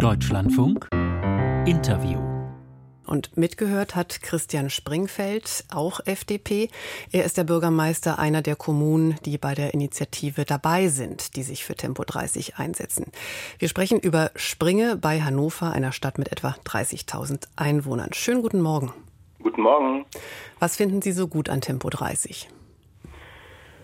Deutschlandfunk Interview und mitgehört hat Christian Springfeld, auch FDP. Er ist der Bürgermeister einer der Kommunen, die bei der Initiative dabei sind, die sich für Tempo 30 einsetzen. Wir sprechen über Springe bei Hannover, einer Stadt mit etwa 30.000 Einwohnern. Schönen guten Morgen. Guten Morgen. Was finden Sie so gut an Tempo 30?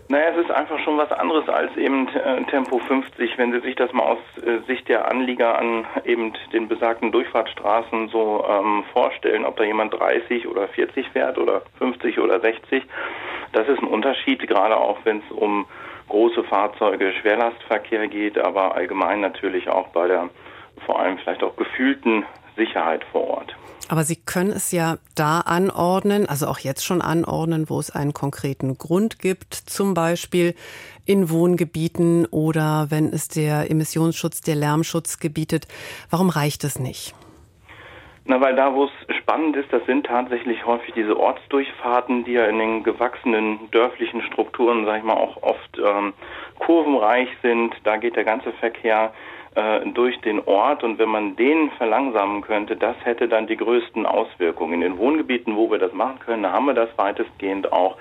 Naja, es ist einfach schon was anderes als eben äh, Tempo 50. Wenn Sie sich das mal aus äh, Sicht der Anlieger an eben den besagten Durchfahrtsstraßen so ähm, vorstellen, ob da jemand 30 oder 40 fährt oder 50 oder 60, das ist ein Unterschied, gerade auch wenn es um große Fahrzeuge, Schwerlastverkehr geht, aber allgemein natürlich auch bei der vor allem vielleicht auch gefühlten Sicherheit vor Ort. Aber Sie können es ja da anordnen, also auch jetzt schon anordnen, wo es einen konkreten Grund gibt, zum Beispiel in Wohngebieten oder wenn es der Emissionsschutz, der Lärmschutz gebietet. Warum reicht es nicht? Na, weil da, wo es spannend ist, das sind tatsächlich häufig diese Ortsdurchfahrten, die ja in den gewachsenen dörflichen Strukturen, sag ich mal, auch oft ähm, kurvenreich sind. Da geht der ganze Verkehr durch den Ort und wenn man den verlangsamen könnte, das hätte dann die größten Auswirkungen. In den Wohngebieten, wo wir das machen können, haben wir das weitestgehend auch.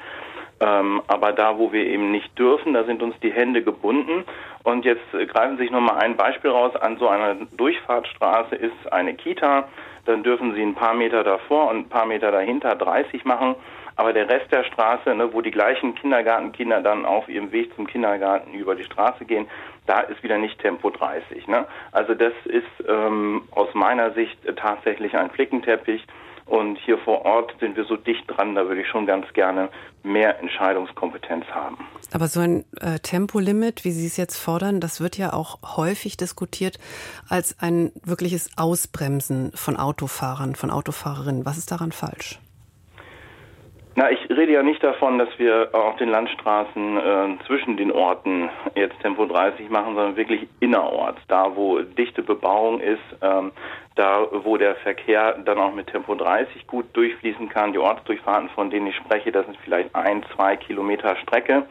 Ähm, aber da, wo wir eben nicht dürfen, da sind uns die Hände gebunden. Und jetzt greifen Sie sich nochmal ein Beispiel raus. An so einer Durchfahrtsstraße ist eine Kita. Dann dürfen Sie ein paar Meter davor und ein paar Meter dahinter 30 machen. Aber der Rest der Straße, ne, wo die gleichen Kindergartenkinder dann auf ihrem Weg zum Kindergarten über die Straße gehen, da ist wieder nicht Tempo 30. Ne? Also das ist ähm, aus meiner Sicht tatsächlich ein Flickenteppich. Und hier vor Ort sind wir so dicht dran, da würde ich schon ganz gerne mehr Entscheidungskompetenz haben. Aber so ein äh, Tempolimit, wie Sie es jetzt fordern, das wird ja auch häufig diskutiert als ein wirkliches Ausbremsen von Autofahrern, von Autofahrerinnen. Was ist daran falsch? Na, ich rede ja nicht davon, dass wir auf den Landstraßen äh, zwischen den Orten jetzt Tempo 30 machen, sondern wirklich innerorts, da wo dichte Bebauung ist, ähm, da wo der Verkehr dann auch mit Tempo 30 gut durchfließen kann. Die Ortsdurchfahrten, von denen ich spreche, das sind vielleicht ein, zwei Kilometer Strecke.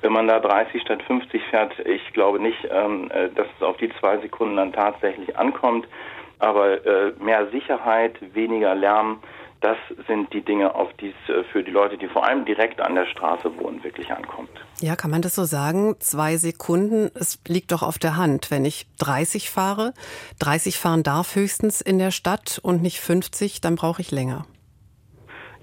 Wenn man da 30 statt 50 fährt, ich glaube nicht, ähm, äh, dass es auf die zwei Sekunden dann tatsächlich ankommt. Aber äh, mehr Sicherheit, weniger Lärm, das sind die Dinge, auf die es äh, für die Leute, die vor allem direkt an der Straße wohnen, wirklich ankommt. Ja, kann man das so sagen? Zwei Sekunden, es liegt doch auf der Hand. Wenn ich 30 fahre, 30 fahren darf höchstens in der Stadt und nicht 50, dann brauche ich länger.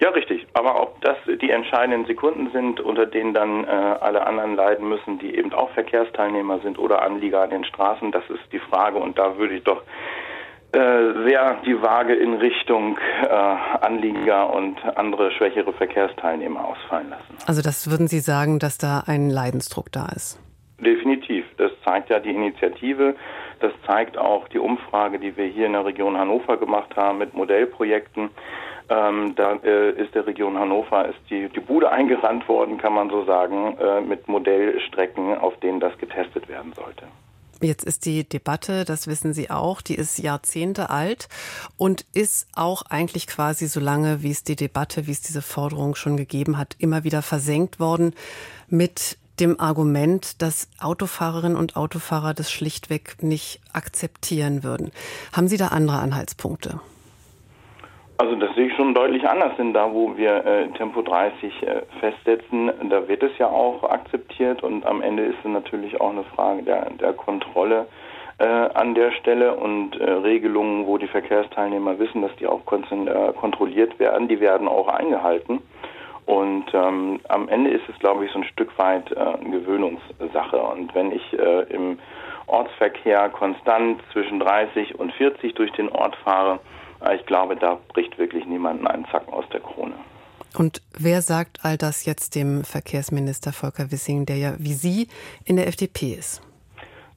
Ja, richtig. Aber ob das die entscheidenden Sekunden sind, unter denen dann äh, alle anderen leiden müssen, die eben auch Verkehrsteilnehmer sind oder Anlieger an den Straßen, das ist die Frage. Und da würde ich doch sehr die Waage in Richtung äh, Anlieger und andere schwächere Verkehrsteilnehmer ausfallen lassen. Also das würden Sie sagen, dass da ein Leidensdruck da ist? Definitiv. Das zeigt ja die Initiative. Das zeigt auch die Umfrage, die wir hier in der Region Hannover gemacht haben mit Modellprojekten. Ähm, da äh, ist der Region Hannover ist die, die Bude eingerannt worden, kann man so sagen, äh, mit Modellstrecken, auf denen das getestet werden sollte. Jetzt ist die Debatte, das wissen Sie auch, die ist Jahrzehnte alt und ist auch eigentlich quasi so lange, wie es die Debatte, wie es diese Forderung schon gegeben hat, immer wieder versenkt worden mit dem Argument, dass Autofahrerinnen und Autofahrer das schlichtweg nicht akzeptieren würden. Haben Sie da andere Anhaltspunkte? Also das sehe ich schon deutlich anders, denn da, wo wir äh, Tempo 30 äh, festsetzen, da wird es ja auch akzeptiert und am Ende ist es natürlich auch eine Frage der, der Kontrolle äh, an der Stelle und äh, Regelungen, wo die Verkehrsteilnehmer wissen, dass die auch äh, kontrolliert werden, die werden auch eingehalten. Und ähm, am Ende ist es, glaube ich, so ein Stück weit äh, Gewöhnungssache. Und wenn ich im Ortsverkehr konstant zwischen 30 und 40 durch den Ort fahre, ich glaube, da bricht wirklich niemanden einen Zacken aus der Krone. Und wer sagt all das jetzt dem Verkehrsminister Volker Wissing, der ja wie Sie in der FDP ist?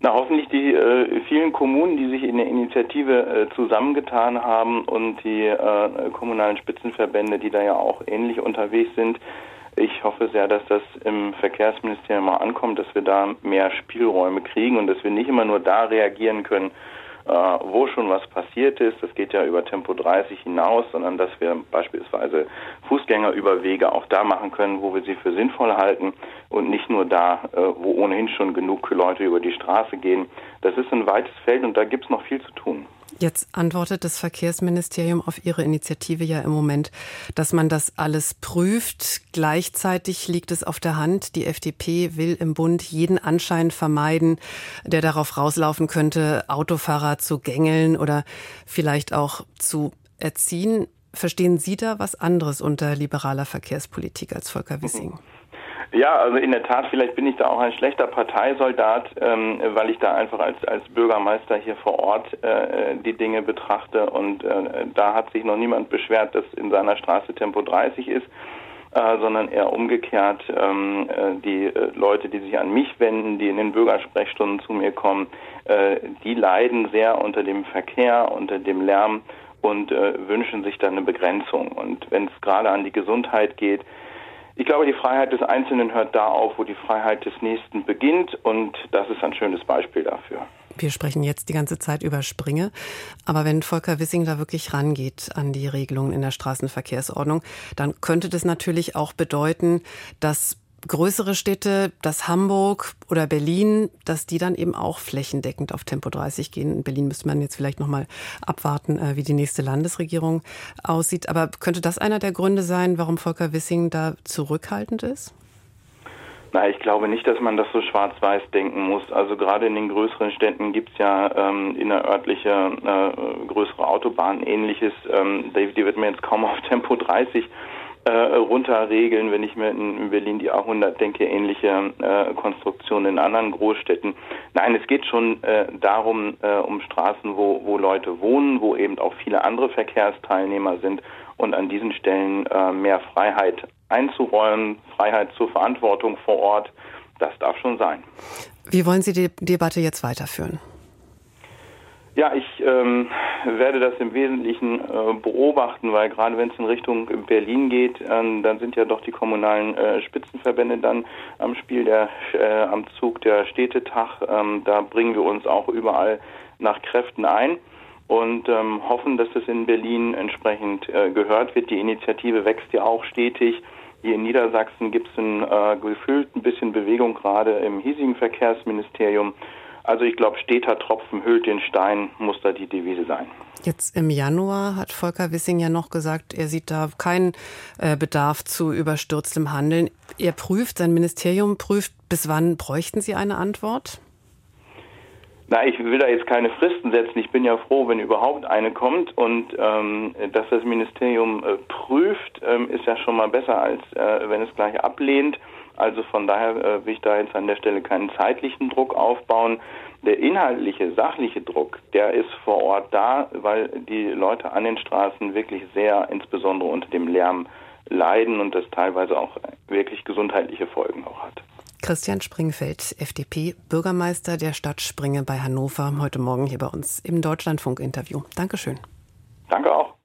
Na, hoffentlich die äh, vielen Kommunen, die sich in der Initiative äh, zusammengetan haben und die äh, kommunalen Spitzenverbände, die da ja auch ähnlich unterwegs sind. Ich hoffe sehr, dass das im Verkehrsministerium mal ankommt, dass wir da mehr Spielräume kriegen und dass wir nicht immer nur da reagieren können, wo schon was passiert ist. Das geht ja über Tempo 30 hinaus, sondern dass wir beispielsweise Fußgängerüberwege auch da machen können, wo wir sie für sinnvoll halten und nicht nur da, äh, wo ohnehin schon genug Leute über die Straße gehen. Das ist ein weites Feld und da gibt es noch viel zu tun. Jetzt antwortet das Verkehrsministerium auf Ihre Initiative ja im Moment, dass man das alles prüft. Gleichzeitig liegt es auf der Hand, die FDP will im Bund jeden Anschein vermeiden, der darauf rauslaufen könnte, Autofahrer zu gängeln oder vielleicht auch zu erziehen. Verstehen Sie da was anderes unter liberaler Verkehrspolitik als Volker Wissing? Ja, also in der Tat, vielleicht bin ich da auch ein schlechter Parteisoldat, ähm, weil ich da einfach als, als Bürgermeister hier vor Ort äh, die Dinge betrachte und äh, da hat sich noch niemand beschwert, dass in seiner Straße Tempo 30 ist. Äh, sondern eher umgekehrt ähm, äh, die äh, Leute, die sich an mich wenden, die in den Bürgersprechstunden zu mir kommen, äh, die leiden sehr unter dem Verkehr, unter dem Lärm und äh, wünschen sich dann eine Begrenzung. Und wenn es gerade an die Gesundheit geht, ich glaube, die Freiheit des Einzelnen hört da auf, wo die Freiheit des Nächsten beginnt. Und das ist ein schönes Beispiel dafür. Wir sprechen jetzt die ganze Zeit über Springe. Aber wenn Volker Wissing da wirklich rangeht an die Regelungen in der Straßenverkehrsordnung, dann könnte das natürlich auch bedeuten, dass größere Städte, dass Hamburg oder Berlin, dass die dann eben auch flächendeckend auf Tempo 30 gehen. In Berlin müsste man jetzt vielleicht noch mal abwarten, äh, wie die nächste Landesregierung aussieht. Aber könnte das einer der Gründe sein, warum Volker Wissing da zurückhaltend ist? Na, ich glaube nicht, dass man das so schwarz-weiß denken muss. Also gerade in den größeren Städten gibt es ja ähm, innerörtliche äh, größere Autobahnen, ähnliches. Ähm, die, die wird mir jetzt kaum auf Tempo 30 äh, runterregeln, wenn ich mir in Berlin die A100 denke, ähnliche äh, Konstruktionen in anderen Großstädten. Nein, es geht schon äh, darum, äh, um Straßen, wo, wo Leute wohnen, wo eben auch viele andere Verkehrsteilnehmer sind und an diesen Stellen äh, mehr Freiheit einzuräumen, Freiheit zur Verantwortung vor Ort, das darf schon sein. Wie wollen Sie die Debatte jetzt weiterführen? Ja, ich ähm, werde das im Wesentlichen äh, beobachten, weil gerade wenn es in Richtung Berlin geht, äh, dann sind ja doch die kommunalen äh, Spitzenverbände dann am Spiel, der äh, am Zug der Städtetag. Ähm, da bringen wir uns auch überall nach Kräften ein und ähm, hoffen, dass es in Berlin entsprechend äh, gehört wird. Die Initiative wächst ja auch stetig. Hier in Niedersachsen gibt es ein, äh, gefühlt ein bisschen Bewegung gerade im hiesigen Verkehrsministerium. Also ich glaube, steter Tropfen hüllt den Stein, muss da die Devise sein. Jetzt im Januar hat Volker Wissing ja noch gesagt, er sieht da keinen äh, Bedarf zu überstürztem Handeln. Er prüft, sein Ministerium prüft, bis wann bräuchten Sie eine Antwort? Na, ich will da jetzt keine Fristen setzen. Ich bin ja froh, wenn überhaupt eine kommt. Und ähm, dass das Ministerium äh, prüft, ähm, ist ja schon mal besser, als äh, wenn es gleich ablehnt. Also von daher äh, will ich da jetzt an der Stelle keinen zeitlichen Druck aufbauen. Der inhaltliche, sachliche Druck, der ist vor Ort da, weil die Leute an den Straßen wirklich sehr, insbesondere unter dem Lärm, leiden und das teilweise auch wirklich gesundheitliche Folgen auch hat. Christian Springfeld, FDP, Bürgermeister der Stadt Springe bei Hannover, heute Morgen hier bei uns im Deutschlandfunk-Interview. Dankeschön. Danke auch.